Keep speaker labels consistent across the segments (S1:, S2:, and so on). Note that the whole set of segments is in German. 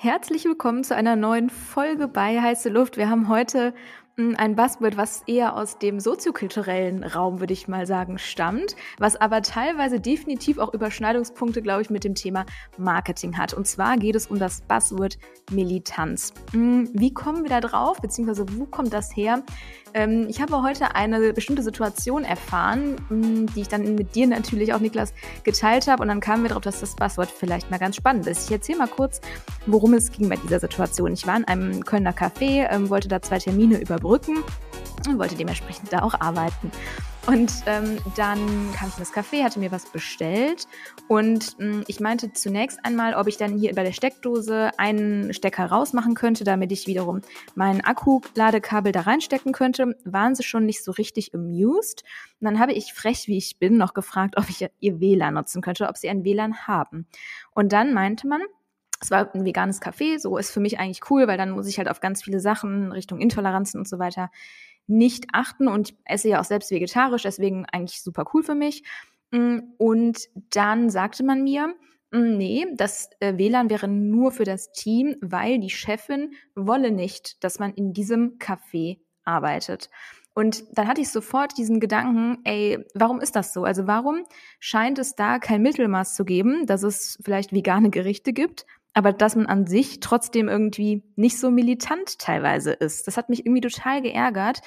S1: Herzlich willkommen zu einer neuen Folge bei Heiße Luft. Wir haben heute ein Buzzword, was eher aus dem soziokulturellen Raum, würde ich mal sagen, stammt, was aber teilweise definitiv auch Überschneidungspunkte, glaube ich, mit dem Thema Marketing hat. Und zwar geht es um das Buzzword Militanz. Hm, wie kommen wir da drauf, beziehungsweise wo kommt das her? Ähm, ich habe heute eine bestimmte Situation erfahren, hm, die ich dann mit dir natürlich auch, Niklas, geteilt habe. Und dann kamen wir darauf, dass das Buzzword vielleicht mal ganz spannend ist. Ich erzähle mal kurz, worum es ging bei dieser Situation. Ich war in einem Kölner Café, ähm, wollte da zwei Termine überbrücken und wollte dementsprechend da auch arbeiten. Und ähm, dann kam ich in das Café, hatte mir was bestellt und ähm, ich meinte zunächst einmal, ob ich dann hier bei der Steckdose einen Stecker rausmachen könnte, damit ich wiederum mein Akku-Ladekabel da reinstecken könnte. Waren sie schon nicht so richtig amused. Und dann habe ich frech, wie ich bin, noch gefragt, ob ich ihr WLAN nutzen könnte, ob sie ein WLAN haben. Und dann meinte man, es war ein veganes Café, so ist für mich eigentlich cool, weil dann muss ich halt auf ganz viele Sachen Richtung Intoleranzen und so weiter nicht achten und esse ja auch selbst vegetarisch, deswegen eigentlich super cool für mich. Mm, und dann sagte man mir, mm, nee, das äh, WLAN wäre nur für das Team, weil die Chefin wolle nicht, dass man in diesem Café arbeitet. Und dann hatte ich sofort diesen Gedanken, ey, warum ist das so? Also warum scheint es da kein Mittelmaß zu geben, dass es vielleicht vegane Gerichte gibt, aber dass man an sich trotzdem irgendwie nicht so militant teilweise ist. Das hat mich irgendwie total geärgert,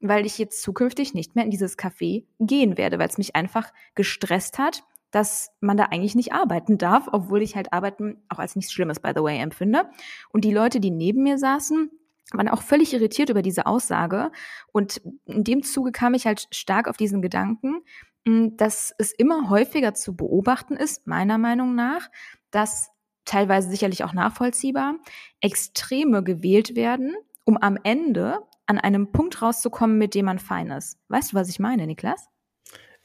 S1: weil ich jetzt zukünftig nicht mehr in dieses Café gehen werde, weil es mich einfach gestresst hat, dass man da eigentlich nicht arbeiten darf, obwohl ich halt Arbeiten auch als nichts Schlimmes, by the way, empfinde. Und die Leute, die neben mir saßen, waren auch völlig irritiert über diese Aussage. Und in dem Zuge kam ich halt stark auf diesen Gedanken, dass es immer häufiger zu beobachten ist, meiner Meinung nach, dass teilweise sicherlich auch nachvollziehbar, Extreme gewählt werden, um am Ende an einem Punkt rauszukommen, mit dem man fein ist. Weißt du, was ich meine, Niklas?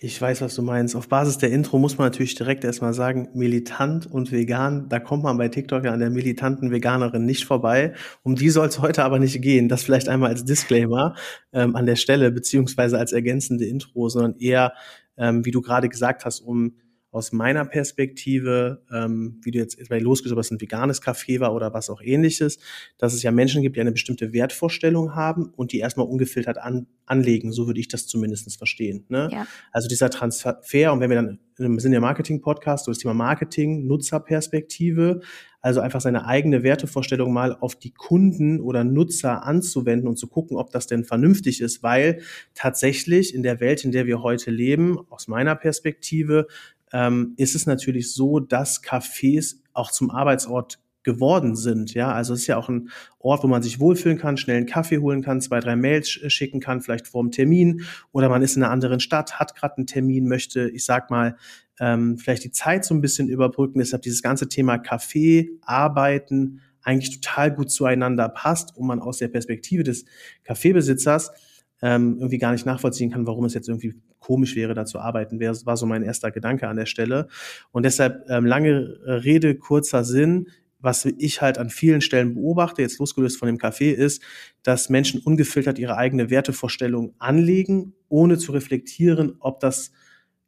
S2: Ich weiß, was du meinst. Auf Basis der Intro muss man natürlich direkt erstmal sagen, militant und vegan, da kommt man bei TikTok ja an der militanten Veganerin nicht vorbei. Um die soll es heute aber nicht gehen. Das vielleicht einmal als Disclaimer ähm, an der Stelle, beziehungsweise als ergänzende Intro, sondern eher, ähm, wie du gerade gesagt hast, um aus meiner Perspektive, ähm, wie du jetzt bei losgesucht hast, ein veganes Café war oder was auch ähnliches, dass es ja Menschen gibt, die eine bestimmte Wertvorstellung haben und die erstmal ungefiltert an, anlegen. So würde ich das zumindest verstehen. Ne? Ja. Also dieser Transfer, und wenn wir dann, wir sind ja Marketing-Podcast, so das Thema Marketing, Nutzerperspektive, also einfach seine eigene Wertevorstellung mal auf die Kunden oder Nutzer anzuwenden und zu gucken, ob das denn vernünftig ist, weil tatsächlich in der Welt, in der wir heute leben, aus meiner Perspektive, ähm, ist es natürlich so, dass Cafés auch zum Arbeitsort geworden sind. Ja, also es ist ja auch ein Ort, wo man sich wohlfühlen kann, schnell einen Kaffee holen kann, zwei, drei Mails schicken kann, vielleicht vor dem Termin oder man ist in einer anderen Stadt, hat gerade einen Termin, möchte, ich sag mal, ähm, vielleicht die Zeit so ein bisschen überbrücken. Deshalb dieses ganze Thema Kaffee, Arbeiten eigentlich total gut zueinander passt und man aus der Perspektive des Kaffeebesitzers ähm, irgendwie gar nicht nachvollziehen kann, warum es jetzt irgendwie komisch wäre, da zu arbeiten. Wäre, war so mein erster Gedanke an der Stelle. Und deshalb ähm, lange Rede, kurzer Sinn. Was ich halt an vielen Stellen beobachte, jetzt losgelöst von dem Café, ist, dass Menschen ungefiltert ihre eigene Wertevorstellung anlegen, ohne zu reflektieren, ob das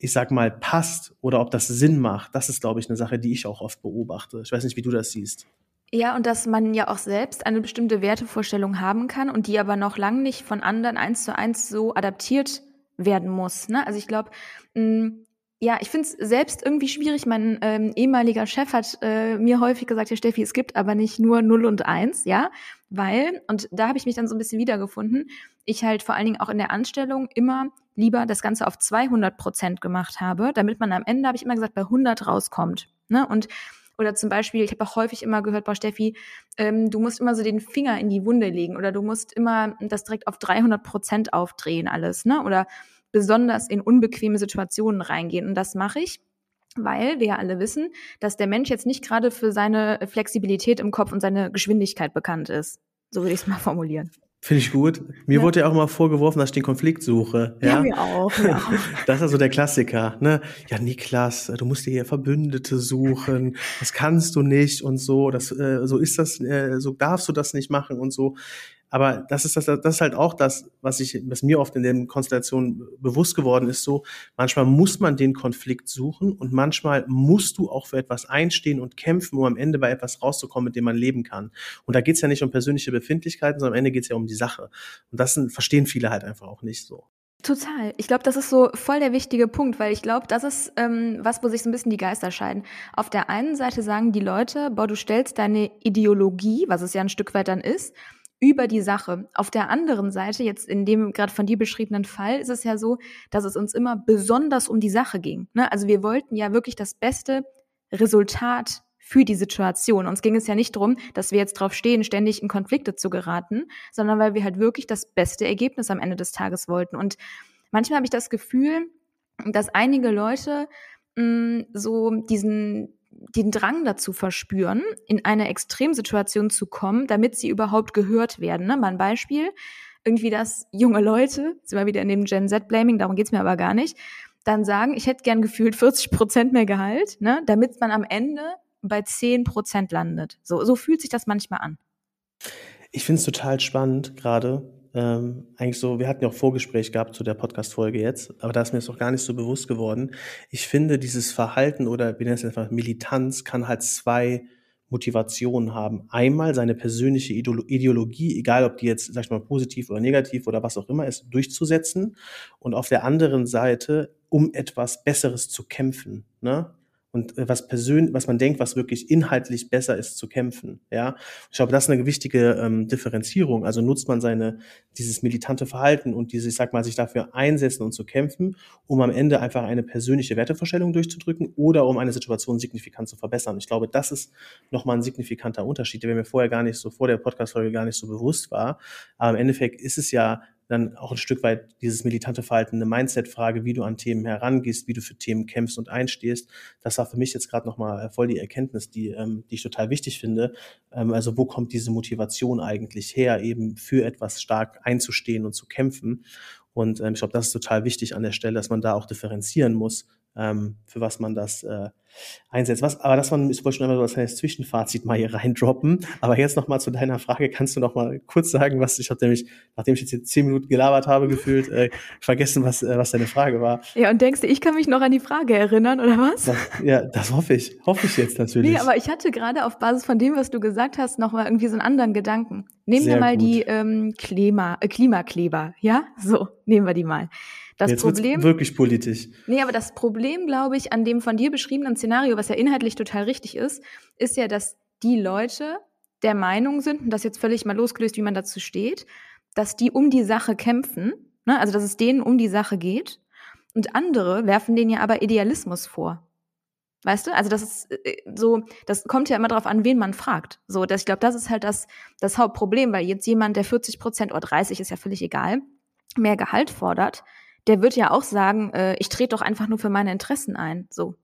S2: ich sag mal, passt oder ob das Sinn macht, das ist, glaube ich, eine Sache, die ich auch oft beobachte. Ich weiß nicht, wie du das siehst.
S1: Ja, und dass man ja auch selbst eine bestimmte Wertevorstellung haben kann und die aber noch lange nicht von anderen eins zu eins so adaptiert werden muss. Ne? Also ich glaube, mm, ja, ich finde es selbst irgendwie schwierig. Mein ähm, ehemaliger Chef hat äh, mir häufig gesagt, ja Steffi, es gibt aber nicht nur 0 und 1, ja, weil, und da habe ich mich dann so ein bisschen wiedergefunden, ich halt vor allen Dingen auch in der Anstellung immer lieber das Ganze auf 200 Prozent gemacht habe, damit man am Ende, habe ich immer gesagt, bei 100 rauskommt. Ne? Und oder zum Beispiel, ich habe auch häufig immer gehört, boah, Steffi, ähm, du musst immer so den Finger in die Wunde legen oder du musst immer das direkt auf 300 Prozent aufdrehen alles, ne? Oder besonders in unbequeme Situationen reingehen. Und das mache ich weil wir ja alle wissen, dass der Mensch jetzt nicht gerade für seine Flexibilität im Kopf und seine Geschwindigkeit bekannt ist. So würde ich es mal formulieren.
S2: Finde ich gut. Mir ja. wurde ja auch immer vorgeworfen, dass ich den Konflikt suche. Ja, ja mir auch. Ja. Das ist also der Klassiker. Ne? Ja, Niklas, du musst dir hier Verbündete suchen. Das kannst du nicht und so. Das, äh, so ist das, äh, so darfst du das nicht machen und so. Aber das ist das, das ist halt auch das, was ich, was mir oft in den Konstellationen bewusst geworden ist. So, manchmal muss man den Konflikt suchen und manchmal musst du auch für etwas einstehen und kämpfen, um am Ende bei etwas rauszukommen, mit dem man leben kann. Und da geht's ja nicht um persönliche Befindlichkeiten, sondern am Ende geht's ja um die Sache. Und das sind, verstehen viele halt einfach auch nicht so.
S1: Total. Ich glaube, das ist so voll der wichtige Punkt, weil ich glaube, das ist ähm, was, wo sich so ein bisschen die Geister scheiden. Auf der einen Seite sagen die Leute, boah, du stellst deine Ideologie, was es ja ein Stück weit dann ist, über die Sache. Auf der anderen Seite, jetzt in dem gerade von dir beschriebenen Fall, ist es ja so, dass es uns immer besonders um die Sache ging. Ne? Also wir wollten ja wirklich das beste Resultat für die Situation. Uns ging es ja nicht darum, dass wir jetzt drauf stehen, ständig in Konflikte zu geraten, sondern weil wir halt wirklich das beste Ergebnis am Ende des Tages wollten. Und manchmal habe ich das Gefühl, dass einige Leute mh, mm, so diesen den Drang dazu verspüren, in eine Extremsituation zu kommen, damit sie überhaupt gehört werden. Ne? Mal ein Beispiel, irgendwie, dass junge Leute, sind wir wieder in dem Gen Z-Blaming, darum geht's mir aber gar nicht, dann sagen, ich hätte gern gefühlt 40 Prozent mehr Gehalt, ne, damit man am Ende bei 10 Prozent landet. So, so fühlt sich das manchmal an.
S2: Ich finde es total spannend gerade. Ähm, eigentlich so, wir hatten ja auch Vorgespräch gehabt zu der Podcast-Folge jetzt, aber da ist mir das auch gar nicht so bewusst geworden. Ich finde, dieses Verhalten oder wie nennt es einfach Militanz kann halt zwei Motivationen haben. Einmal seine persönliche Ideologie, egal ob die jetzt, sag ich mal, positiv oder negativ oder was auch immer ist, durchzusetzen. Und auf der anderen Seite, um etwas Besseres zu kämpfen. Ne? Und äh, was persönlich, was man denkt, was wirklich inhaltlich besser ist zu kämpfen. Ja, ich glaube, das ist eine wichtige ähm, Differenzierung. Also nutzt man seine dieses militante Verhalten und diese, ich sag mal, sich dafür einsetzen und zu kämpfen, um am Ende einfach eine persönliche Wertevorstellung durchzudrücken oder um eine Situation signifikant zu verbessern. Ich glaube, das ist nochmal ein signifikanter Unterschied, der mir vorher gar nicht so vor der Podcast-Folge gar nicht so bewusst war. Aber im Endeffekt ist es ja dann auch ein Stück weit dieses militante Verhalten, eine Mindset-Frage, wie du an Themen herangehst, wie du für Themen kämpfst und einstehst. Das war für mich jetzt gerade nochmal voll die Erkenntnis, die, ähm, die ich total wichtig finde. Ähm, also wo kommt diese Motivation eigentlich her, eben für etwas stark einzustehen und zu kämpfen? Und ähm, ich glaube, das ist total wichtig an der Stelle, dass man da auch differenzieren muss, ähm, für was man das äh, einsetzt. Was, aber das war, ich wollte schon einmal so als Zwischenfazit mal hier reindroppen. Aber jetzt nochmal zu deiner Frage, kannst du noch mal kurz sagen, was ich habe nämlich, nachdem ich jetzt hier zehn Minuten gelabert habe, gefühlt, äh, vergessen, was, äh, was deine Frage war.
S1: Ja, und denkst du, ich kann mich noch an die Frage erinnern, oder was?
S2: Das, ja, das hoffe ich. Hoffe ich jetzt natürlich. Nee,
S1: aber ich hatte gerade auf Basis von dem, was du gesagt hast, noch mal irgendwie so einen anderen Gedanken. Nehmen Sehr wir mal gut. die ähm, Klima, äh, Klimakleber, ja? So, nehmen wir die mal.
S2: Das Jetzt Problem wirklich politisch.
S1: Nee, aber das Problem, glaube ich, an dem von dir beschriebenen Szenario, was ja inhaltlich total richtig ist, ist ja, dass die Leute der Meinung sind, und das jetzt völlig mal losgelöst, wie man dazu steht, dass die um die Sache kämpfen, ne? also dass es denen um die Sache geht. Und andere werfen denen ja aber Idealismus vor. Weißt du? Also das ist äh, so, das kommt ja immer darauf an, wen man fragt. So, dass ich glaube, das ist halt das, das Hauptproblem, weil jetzt jemand, der 40 Prozent oder 30 ist ja völlig egal, mehr Gehalt fordert, der wird ja auch sagen, äh, ich trete doch einfach nur für meine Interessen ein. So.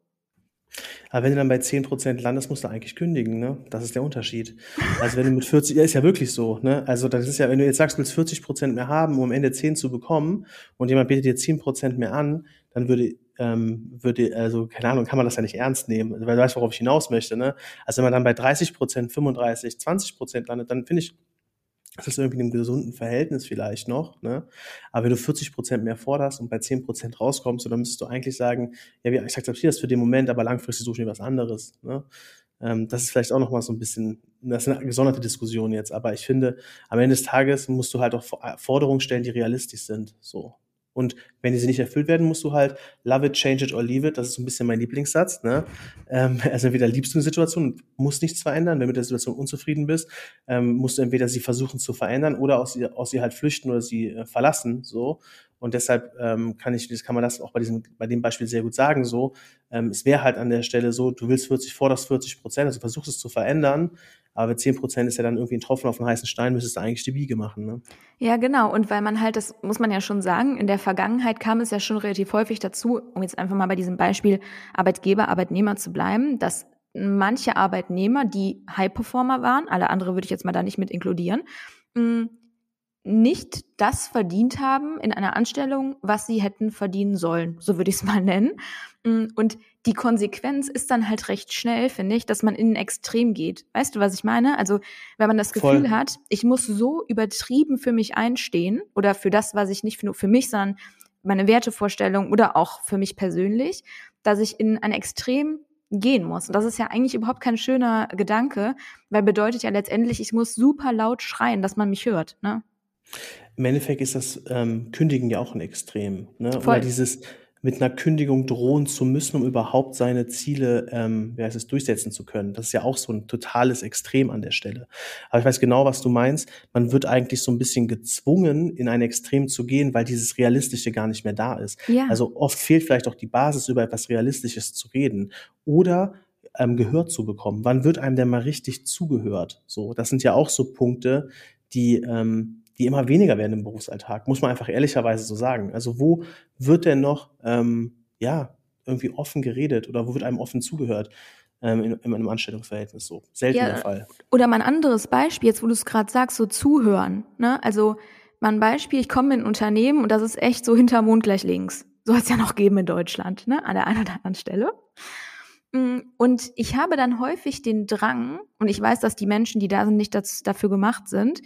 S2: Aber wenn du dann bei 10% landest, musst du eigentlich kündigen, ne? Das ist der Unterschied. Also wenn du mit 40, ja, ist ja wirklich so, ne? Also das ist ja, wenn du jetzt sagst, du willst 40% mehr haben, um am Ende 10 zu bekommen und jemand bietet dir 10% mehr an, dann würde, ähm, würde, also, keine Ahnung, kann man das ja nicht ernst nehmen, weil du weißt, worauf ich hinaus möchte, ne? Also wenn man dann bei 30%, 35, 20% landet, dann finde ich, das ist irgendwie in einem gesunden Verhältnis vielleicht noch, ne? Aber wenn du 40 Prozent mehr forderst und bei 10 Prozent rauskommst, dann müsstest du eigentlich sagen, ja, ich akzeptiere das für den Moment, aber langfristig suche ich mir was anderes, ne? Ähm, das ist vielleicht auch noch mal so ein bisschen, das ist eine gesonderte Diskussion jetzt, aber ich finde, am Ende des Tages musst du halt auch Forderungen stellen, die realistisch sind, so. Und wenn diese nicht erfüllt werden, musst du halt love it, change it or leave it. Das ist so ein bisschen mein Lieblingssatz. Ne? Ähm, also entweder liebst du eine Situation musst nichts verändern. Wenn du mit der Situation unzufrieden bist, ähm, musst du entweder sie versuchen zu verändern oder aus ihr, aus ihr halt flüchten oder sie äh, verlassen. So. Und deshalb ähm, kann ich, das kann man das auch bei diesem, bei dem Beispiel sehr gut sagen. So, ähm, es wäre halt an der Stelle so, du willst 40, forderst 40 Prozent, also versuchst es zu verändern, aber 10 Prozent ist ja dann irgendwie ein Tropfen auf einen heißen Stein, müsstest du eigentlich die Biege machen. Ne?
S1: Ja, genau. Und weil man halt, das muss man ja schon sagen, in der Vergangenheit kam es ja schon relativ häufig dazu, um jetzt einfach mal bei diesem Beispiel Arbeitgeber, Arbeitnehmer zu bleiben, dass manche Arbeitnehmer, die High-Performer waren, alle andere würde ich jetzt mal da nicht mit inkludieren, mm, nicht das verdient haben in einer Anstellung, was sie hätten verdienen sollen, so würde ich es mal nennen. Mm, und die Konsequenz ist dann halt recht schnell, finde ich, dass man in ein Extrem geht. Weißt du, was ich meine? Also, wenn man das Gefühl Voll. hat, ich muss so übertrieben für mich einstehen oder für das, was ich nicht nur für mich, sondern meine Wertevorstellung oder auch für mich persönlich, dass ich in ein Extrem gehen muss. Und das ist ja eigentlich überhaupt kein schöner Gedanke, weil bedeutet ja letztendlich, ich muss super laut schreien, dass man mich hört. Ne?
S2: Im Endeffekt ist das ähm, Kündigen ja auch ein Extrem. Ne? Voll. Oder dieses mit einer Kündigung drohen zu müssen, um überhaupt seine Ziele, ähm, wie heißt es, durchsetzen zu können. Das ist ja auch so ein totales Extrem an der Stelle. Aber ich weiß genau, was du meinst. Man wird eigentlich so ein bisschen gezwungen, in ein Extrem zu gehen, weil dieses Realistische gar nicht mehr da ist. Ja. Also oft fehlt vielleicht auch die Basis, über etwas Realistisches zu reden. Oder ähm, gehört zu bekommen. Wann wird einem denn mal richtig zugehört? So, das sind ja auch so Punkte, die ähm, die immer weniger werden im Berufsalltag, muss man einfach ehrlicherweise so sagen. Also wo wird denn noch, ähm, ja, irgendwie offen geredet oder wo wird einem offen zugehört? Ähm, in, in einem Anstellungsverhältnis so. Selten ja, der Fall.
S1: Oder mal ein anderes Beispiel, jetzt wo du es gerade sagst, so zuhören. Ne? Also mal ein Beispiel, ich komme in ein Unternehmen und das ist echt so hinter Mond gleich links. So hat es ja noch geben in Deutschland, ne? an der einen oder anderen Stelle. Mm, und ich habe dann häufig den Drang, und ich weiß, dass die Menschen, die da sind, nicht das, dafür gemacht sind,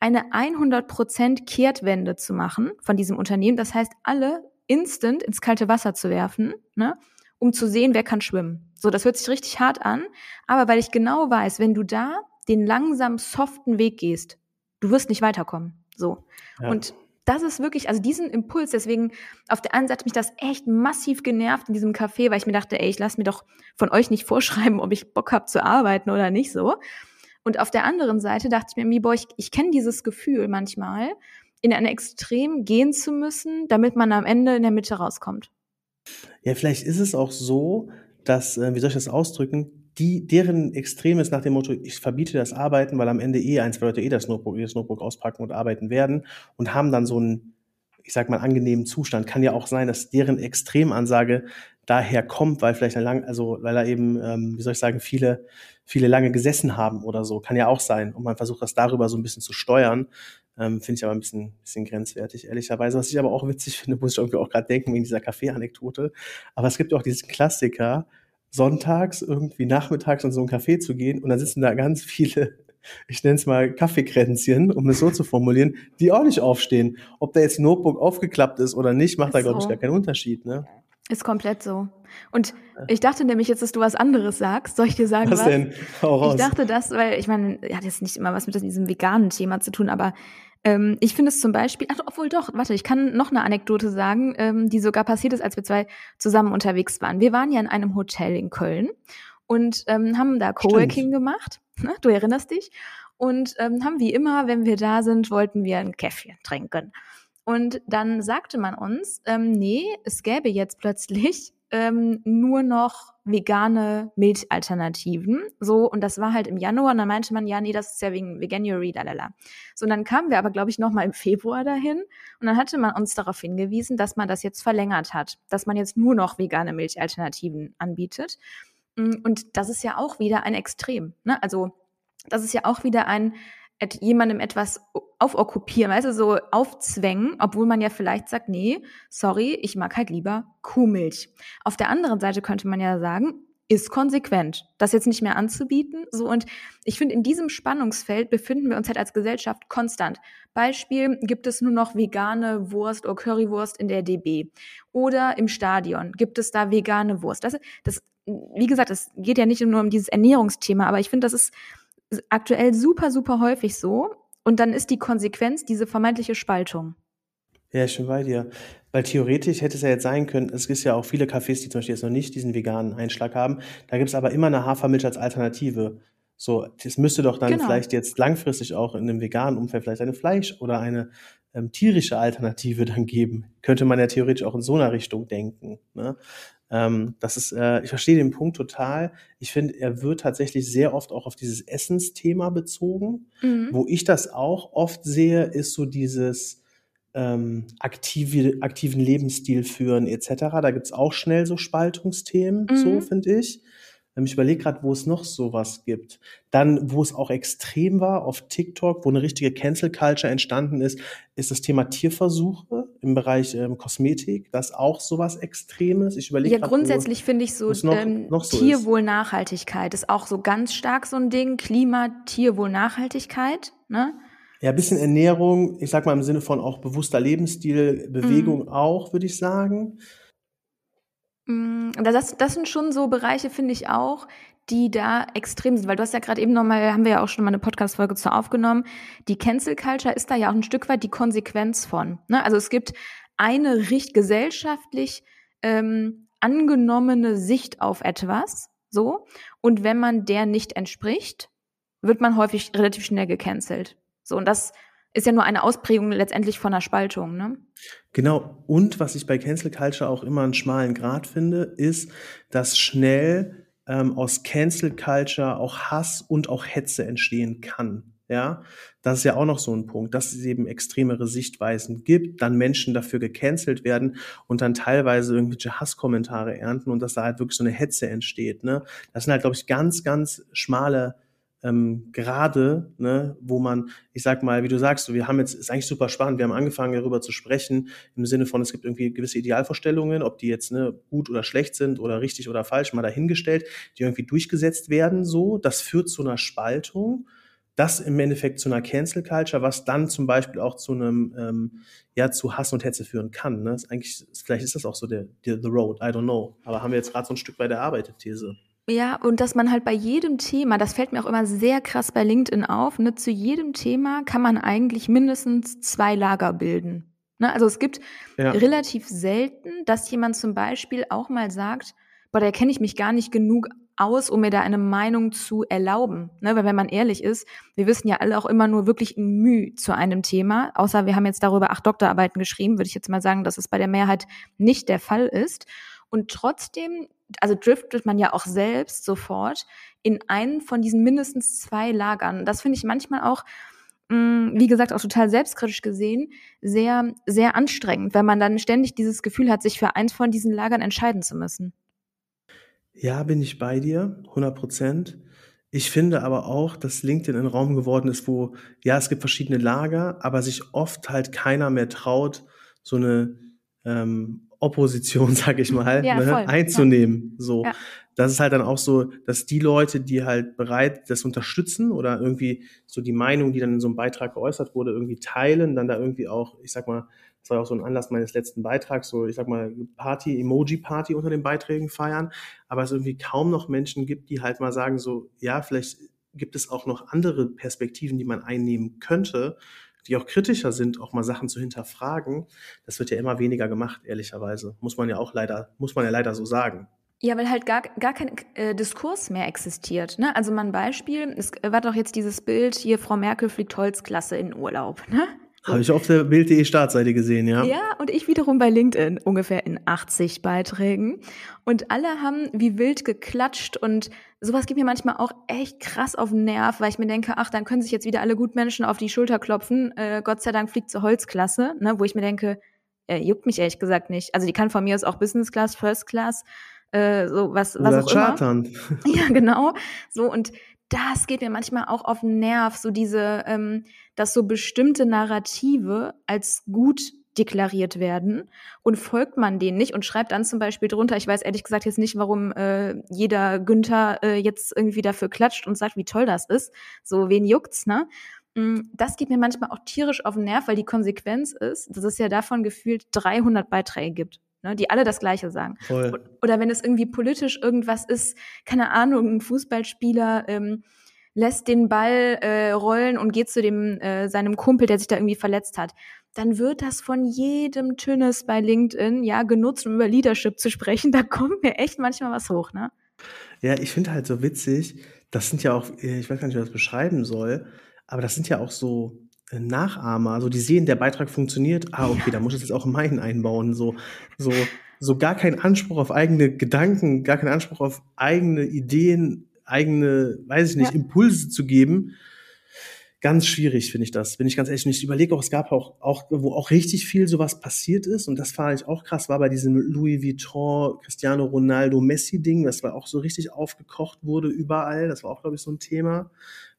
S1: eine 100% Kehrtwende zu machen von diesem Unternehmen. Das heißt, alle instant ins kalte Wasser zu werfen, ne, um zu sehen, wer kann schwimmen. So, das hört sich richtig hart an, aber weil ich genau weiß, wenn du da den langsam soften Weg gehst, du wirst nicht weiterkommen. So. Ja. Und das ist wirklich, also diesen Impuls, deswegen auf der einen Seite mich das echt massiv genervt in diesem Café, weil ich mir dachte, ey, ich lass mir doch von euch nicht vorschreiben, ob ich Bock habe zu arbeiten oder nicht so. Und auf der anderen Seite dachte ich mir, boah, ich, ich kenne dieses Gefühl manchmal, in ein Extrem gehen zu müssen, damit man am Ende in der Mitte rauskommt.
S2: Ja, vielleicht ist es auch so, dass, äh, wie soll ich das ausdrücken, die, deren Extrem ist nach dem Motto, ich verbiete das Arbeiten, weil am Ende eh ein, zwei Leute eh das Notebook, das Notebook auspacken und arbeiten werden und haben dann so einen, ich sag mal, angenehmen Zustand. Kann ja auch sein, dass deren Extremansage daher kommt, weil vielleicht lang, also weil er eben, ähm, wie soll ich sagen, viele, viele lange gesessen haben oder so. Kann ja auch sein. Und man versucht das darüber so ein bisschen zu steuern. Ähm, finde ich aber ein bisschen, bisschen grenzwertig, ehrlicherweise. Was ich aber auch witzig finde, muss ich irgendwie auch gerade denken, wegen dieser Kaffee-Anekdote. Aber es gibt auch diesen Klassiker, sonntags irgendwie nachmittags in so ein Café zu gehen und dann sitzen da ganz viele ich nenne es mal Kaffeekränzchen, um es so zu formulieren, die auch nicht aufstehen. Ob da jetzt ein Notebook aufgeklappt ist oder nicht, macht da, glaube ich, gar keinen Unterschied. Ne?
S1: Ist komplett so. Und ich dachte nämlich jetzt, dass du was anderes sagst. Soll ich dir sagen, was? was? denn? Hau raus. Ich dachte das, weil ich meine, hat jetzt nicht immer was mit diesem veganen Thema zu tun, aber ähm, ich finde es zum Beispiel, ach, obwohl doch, warte, ich kann noch eine Anekdote sagen, ähm, die sogar passiert ist, als wir zwei zusammen unterwegs waren. Wir waren ja in einem Hotel in Köln und ähm, haben da Coworking gemacht. Ne? Du erinnerst dich? Und ähm, haben wie immer, wenn wir da sind, wollten wir ein Käffchen trinken. Und dann sagte man uns, ähm, nee, es gäbe jetzt plötzlich ähm, nur noch vegane Milchalternativen. So, und das war halt im Januar, und dann meinte man, ja, nee, das ist ja wegen Veganuary, lalala. So, und dann kamen wir aber, glaube ich, noch mal im Februar dahin und dann hatte man uns darauf hingewiesen, dass man das jetzt verlängert hat, dass man jetzt nur noch vegane Milchalternativen anbietet. Mm, und das ist ja auch wieder ein Extrem. Ne? Also, das ist ja auch wieder ein, jemandem etwas aufokkupieren, weißt du, so aufzwängen, obwohl man ja vielleicht sagt, nee, sorry, ich mag halt lieber Kuhmilch. Auf der anderen Seite könnte man ja sagen, ist konsequent, das jetzt nicht mehr anzubieten. So und ich finde, in diesem Spannungsfeld befinden wir uns halt als Gesellschaft konstant. Beispiel gibt es nur noch vegane Wurst oder Currywurst in der DB oder im Stadion gibt es da vegane Wurst. Das, das wie gesagt, es geht ja nicht nur um dieses Ernährungsthema, aber ich finde, das ist aktuell super, super häufig so. Und dann ist die Konsequenz diese vermeintliche Spaltung.
S2: Ja, ich bin bei dir. Weil theoretisch hätte es ja jetzt sein können, es gibt ja auch viele Cafés, die zum Beispiel jetzt noch nicht diesen veganen Einschlag haben. Da gibt es aber immer eine Hafermilch als Alternative. So, das müsste doch dann genau. vielleicht jetzt langfristig auch in einem veganen Umfeld vielleicht eine Fleisch- oder eine ähm, tierische Alternative dann geben. Könnte man ja theoretisch auch in so einer Richtung denken. Ne? Ähm, das ist, äh, ich verstehe den Punkt total. Ich finde, er wird tatsächlich sehr oft auch auf dieses Essensthema bezogen. Mhm. Wo ich das auch oft sehe, ist so dieses ähm, aktive, aktiven Lebensstil führen etc. Da gibt's auch schnell so Spaltungsthemen, mhm. so finde ich. Ähm, ich überlege gerade, wo es noch sowas gibt. Dann, wo es auch extrem war, auf TikTok, wo eine richtige Cancel Culture entstanden ist, ist das Thema Tierversuche im Bereich ähm, Kosmetik. Das ist auch sowas Extremes. Ich überlege
S1: Ja, grundsätzlich finde ich so, noch, ähm, noch so Tierwohl, Nachhaltigkeit ist auch so ganz stark so ein Ding. Klima, Tierwohl, Nachhaltigkeit, ne?
S2: Ja, ein bisschen Ernährung, ich sag mal im Sinne von auch bewusster Lebensstil, Bewegung mm. auch, würde ich sagen.
S1: Mm, das, das sind schon so Bereiche, finde ich auch, die da extrem sind, weil du hast ja gerade eben nochmal, haben wir ja auch schon mal eine Podcast-Folge zu aufgenommen, die Cancel Culture ist da ja auch ein Stück weit die Konsequenz von. Ne? Also es gibt eine richt gesellschaftlich ähm, angenommene Sicht auf etwas, so, und wenn man der nicht entspricht, wird man häufig relativ schnell gecancelt. So, und das ist ja nur eine Ausprägung letztendlich von einer Spaltung, ne?
S2: Genau. Und was ich bei Cancel Culture auch immer einen schmalen Grad finde, ist, dass schnell ähm, aus Cancel Culture auch Hass und auch Hetze entstehen kann. Ja, das ist ja auch noch so ein Punkt, dass es eben extremere Sichtweisen gibt, dann Menschen dafür gecancelt werden und dann teilweise irgendwelche Hasskommentare ernten und dass da halt wirklich so eine Hetze entsteht. Ne? Das sind halt, glaube ich, ganz, ganz schmale ähm, gerade, ne, wo man, ich sag mal, wie du sagst, wir haben jetzt, ist eigentlich super spannend, wir haben angefangen darüber zu sprechen, im Sinne von, es gibt irgendwie gewisse Idealvorstellungen, ob die jetzt ne, gut oder schlecht sind oder richtig oder falsch, mal dahingestellt, die irgendwie durchgesetzt werden, so, das führt zu einer Spaltung, das im Endeffekt zu einer Cancel Culture, was dann zum Beispiel auch zu einem, ähm, ja, zu Hass und Hetze führen kann. Ne? Ist eigentlich, vielleicht ist das auch so der, der the road, I don't know. Aber haben wir jetzt gerade so ein Stück weit erarbeitet, These.
S1: Ja, und dass man halt bei jedem Thema, das fällt mir auch immer sehr krass bei LinkedIn auf, ne, zu jedem Thema kann man eigentlich mindestens zwei Lager bilden. Ne, also es gibt ja. relativ selten, dass jemand zum Beispiel auch mal sagt, boah, da kenne ich mich gar nicht genug aus, um mir da eine Meinung zu erlauben. Ne, weil wenn man ehrlich ist, wir wissen ja alle auch immer nur wirklich ein Mühe zu einem Thema, außer wir haben jetzt darüber acht Doktorarbeiten geschrieben, würde ich jetzt mal sagen, dass es bei der Mehrheit nicht der Fall ist. Und trotzdem also driftet man ja auch selbst sofort in einen von diesen mindestens zwei Lagern. Das finde ich manchmal auch, mm, wie gesagt, auch total selbstkritisch gesehen, sehr, sehr anstrengend, wenn man dann ständig dieses Gefühl hat, sich für eins von diesen Lagern entscheiden zu müssen.
S2: Ja, bin ich bei dir, 100 Prozent. Ich finde aber auch, dass LinkedIn ein Raum geworden ist, wo, ja, es gibt verschiedene Lager, aber sich oft halt keiner mehr traut, so eine ähm, Opposition, sag ich mal, ja, ne, einzunehmen. Ja. So, ja. das ist halt dann auch so, dass die Leute, die halt bereit das unterstützen oder irgendwie so die Meinung, die dann in so einem Beitrag geäußert wurde, irgendwie teilen, dann da irgendwie auch, ich sag mal, das war auch so ein Anlass meines letzten Beitrags, so ich sag mal Party, Emoji-Party unter den Beiträgen feiern, aber es irgendwie kaum noch Menschen gibt, die halt mal sagen so, ja, vielleicht gibt es auch noch andere Perspektiven, die man einnehmen könnte die auch kritischer sind, auch mal Sachen zu hinterfragen, das wird ja immer weniger gemacht, ehrlicherweise. Muss man ja auch leider, muss man ja leider so sagen.
S1: Ja, weil halt gar, gar kein äh, Diskurs mehr existiert. Ne? Also mal ein Beispiel, es war doch jetzt dieses Bild, hier Frau Merkel fliegt Holzklasse in Urlaub. Ne?
S2: Habe ich auf der Bild.de Startseite gesehen, ja.
S1: Ja, und ich wiederum bei LinkedIn ungefähr in 80 Beiträgen. Und alle haben wie wild geklatscht und sowas gibt mir manchmal auch echt krass auf den Nerv, weil ich mir denke, ach, dann können sich jetzt wieder alle Gutmenschen auf die Schulter klopfen. Äh, Gott sei Dank fliegt zur Holzklasse, ne, wo ich mir denke, äh, juckt mich ehrlich gesagt nicht. Also die kann von mir aus auch Business Class, First Class, äh, so was, was
S2: Oder auch chartern.
S1: immer. Ja, genau. So und das geht mir manchmal auch auf den Nerv, so diese, ähm, dass so bestimmte Narrative als gut deklariert werden und folgt man denen nicht und schreibt dann zum Beispiel drunter, ich weiß ehrlich gesagt jetzt nicht, warum äh, jeder Günther äh, jetzt irgendwie dafür klatscht und sagt, wie toll das ist. So, wen juckt's, ne? Mm, das geht mir manchmal auch tierisch auf den Nerv, weil die Konsequenz ist, dass es ja davon gefühlt 300 Beiträge gibt ne, die alle das Gleiche sagen. Voll. Oder wenn es irgendwie politisch irgendwas ist, keine Ahnung, ein Fußballspieler ähm, lässt den Ball äh, rollen und geht zu dem äh, seinem Kumpel, der sich da irgendwie verletzt hat, dann wird das von jedem Tünnes bei LinkedIn ja genutzt, um über Leadership zu sprechen. Da kommt mir echt manchmal was hoch, ne?
S2: Ja, ich finde halt so witzig, das sind ja auch, ich weiß gar nicht, wie ich das beschreiben soll, aber das sind ja auch so Nachahmer. Also die sehen, der Beitrag funktioniert. Ah, okay, ja. da muss ich jetzt auch meinen einbauen. So, so, so gar kein Anspruch auf eigene Gedanken, gar kein Anspruch auf eigene Ideen, eigene, weiß ich nicht, ja. Impulse zu geben. Ganz schwierig finde ich das, bin ich ganz ehrlich. Und ich überlege auch, es gab auch, auch, wo auch richtig viel sowas passiert ist. Und das fand ich auch krass, war bei diesem Louis Vuitton, Cristiano Ronaldo, Messi-Ding, das war auch so richtig aufgekocht wurde überall. Das war auch, glaube ich, so ein Thema,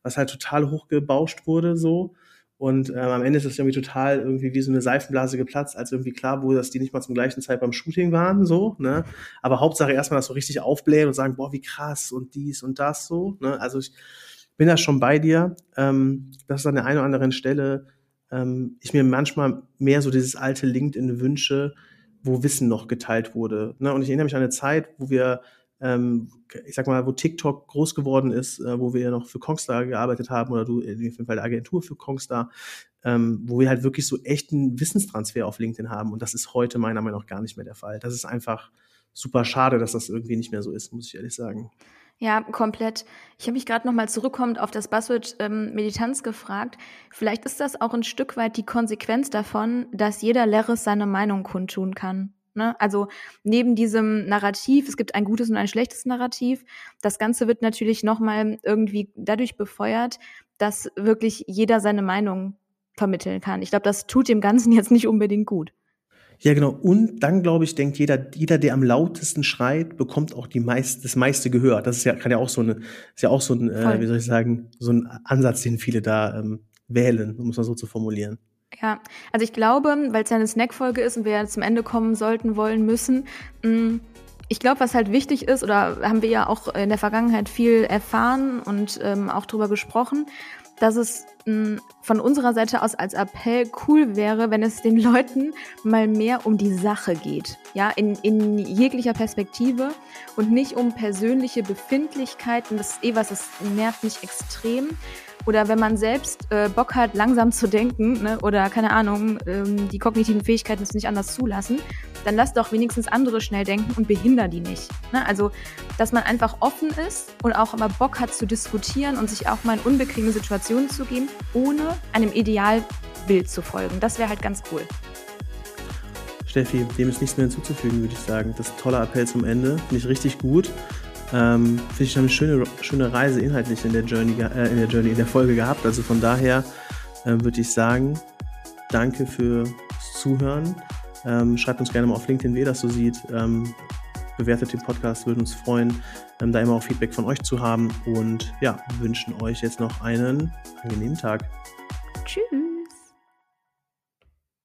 S2: was halt total hochgebauscht wurde, so. Und ähm, am Ende ist es irgendwie total irgendwie wie so eine Seifenblase geplatzt, als irgendwie klar wurde, dass die nicht mal zum gleichen Zeit beim Shooting waren, so, ne? Aber Hauptsache erstmal das so richtig aufblähen und sagen, boah, wie krass und dies und das so, ne? Also ich, bin da schon bei dir, ähm, dass an der einen oder anderen Stelle ähm, ich mir manchmal mehr so dieses alte LinkedIn wünsche, wo Wissen noch geteilt wurde. Ne? Und ich erinnere mich an eine Zeit, wo wir, ich sag mal, wo TikTok groß geworden ist, äh, wo wir noch für Kongstar gearbeitet haben oder du in dem Fall der Agentur für Kongstar, ähm, wo wir halt wirklich so echten Wissenstransfer auf LinkedIn haben. Und das ist heute meiner Meinung nach gar nicht mehr der Fall. Das ist einfach super schade, dass das irgendwie nicht mehr so ist, muss ich ehrlich sagen.
S1: Ja, komplett. Ich habe mich gerade nochmal zurückkommend auf das Buzzword ähm, Militanz gefragt. Vielleicht ist das auch ein Stück weit die Konsequenz davon, dass jeder Lehrers seine Meinung kundtun kann. Ne? Also neben diesem Narrativ, es gibt ein gutes und ein schlechtes Narrativ, das Ganze wird natürlich nochmal irgendwie dadurch befeuert, dass wirklich jeder seine Meinung vermitteln kann. Ich glaube, das tut dem Ganzen jetzt nicht unbedingt gut.
S2: Ja, genau. Und dann, glaube ich, denkt jeder, jeder, der am lautesten schreit, bekommt auch die meist, das meiste Gehör. Das ist ja, kann ja auch so eine, ist ja auch so ein, äh, wie soll ich sagen, so ein Ansatz, den viele da ähm, wählen, um es mal so zu formulieren.
S1: Ja, also ich glaube, weil es ja eine Snackfolge ist und wir ja zum Ende kommen sollten, wollen, müssen, mh, mm, ich glaube, was halt wichtig ist, oder haben wir ja auch in der Vergangenheit viel erfahren und ähm, auch drüber gesprochen, dass es mh, von unserer Seite aus als Appell cool wäre, wenn es den Leuten mal mehr um die Sache geht. Ja, in, in jeglicher Perspektive und nicht um persönliche Befindlichkeiten. Das ist eh was, das nervt mich extrem. Oder wenn man selbst äh, Bock hat, langsam zu denken ne, oder keine Ahnung, ähm, die kognitiven Fähigkeiten es nicht anders zulassen, dann lass doch wenigstens andere schnell denken und behinder die nicht. Ne? Also, dass man einfach offen ist und auch immer Bock hat zu diskutieren und sich auch mal in unbequeme Situationen zu geben, ohne einem Idealbild zu folgen. Das wäre halt ganz cool.
S2: Steffi, dem ist nichts mehr hinzuzufügen, würde ich sagen. Das ist ein toller Appell zum Ende. Finde ich richtig gut. Ähm, Finde ich eine schöne, schöne Reise inhaltlich in der Journey, äh, in der Journey, in der Folge gehabt. Also von daher äh, würde ich sagen, danke fürs Zuhören. Ähm, schreibt uns gerne mal auf LinkedIn, wie ihr das so sieht. Ähm, bewertet den Podcast, würde uns freuen, ähm, da immer auch Feedback von euch zu haben. Und ja, wünschen euch jetzt noch einen angenehmen Tag.
S1: Tschüss.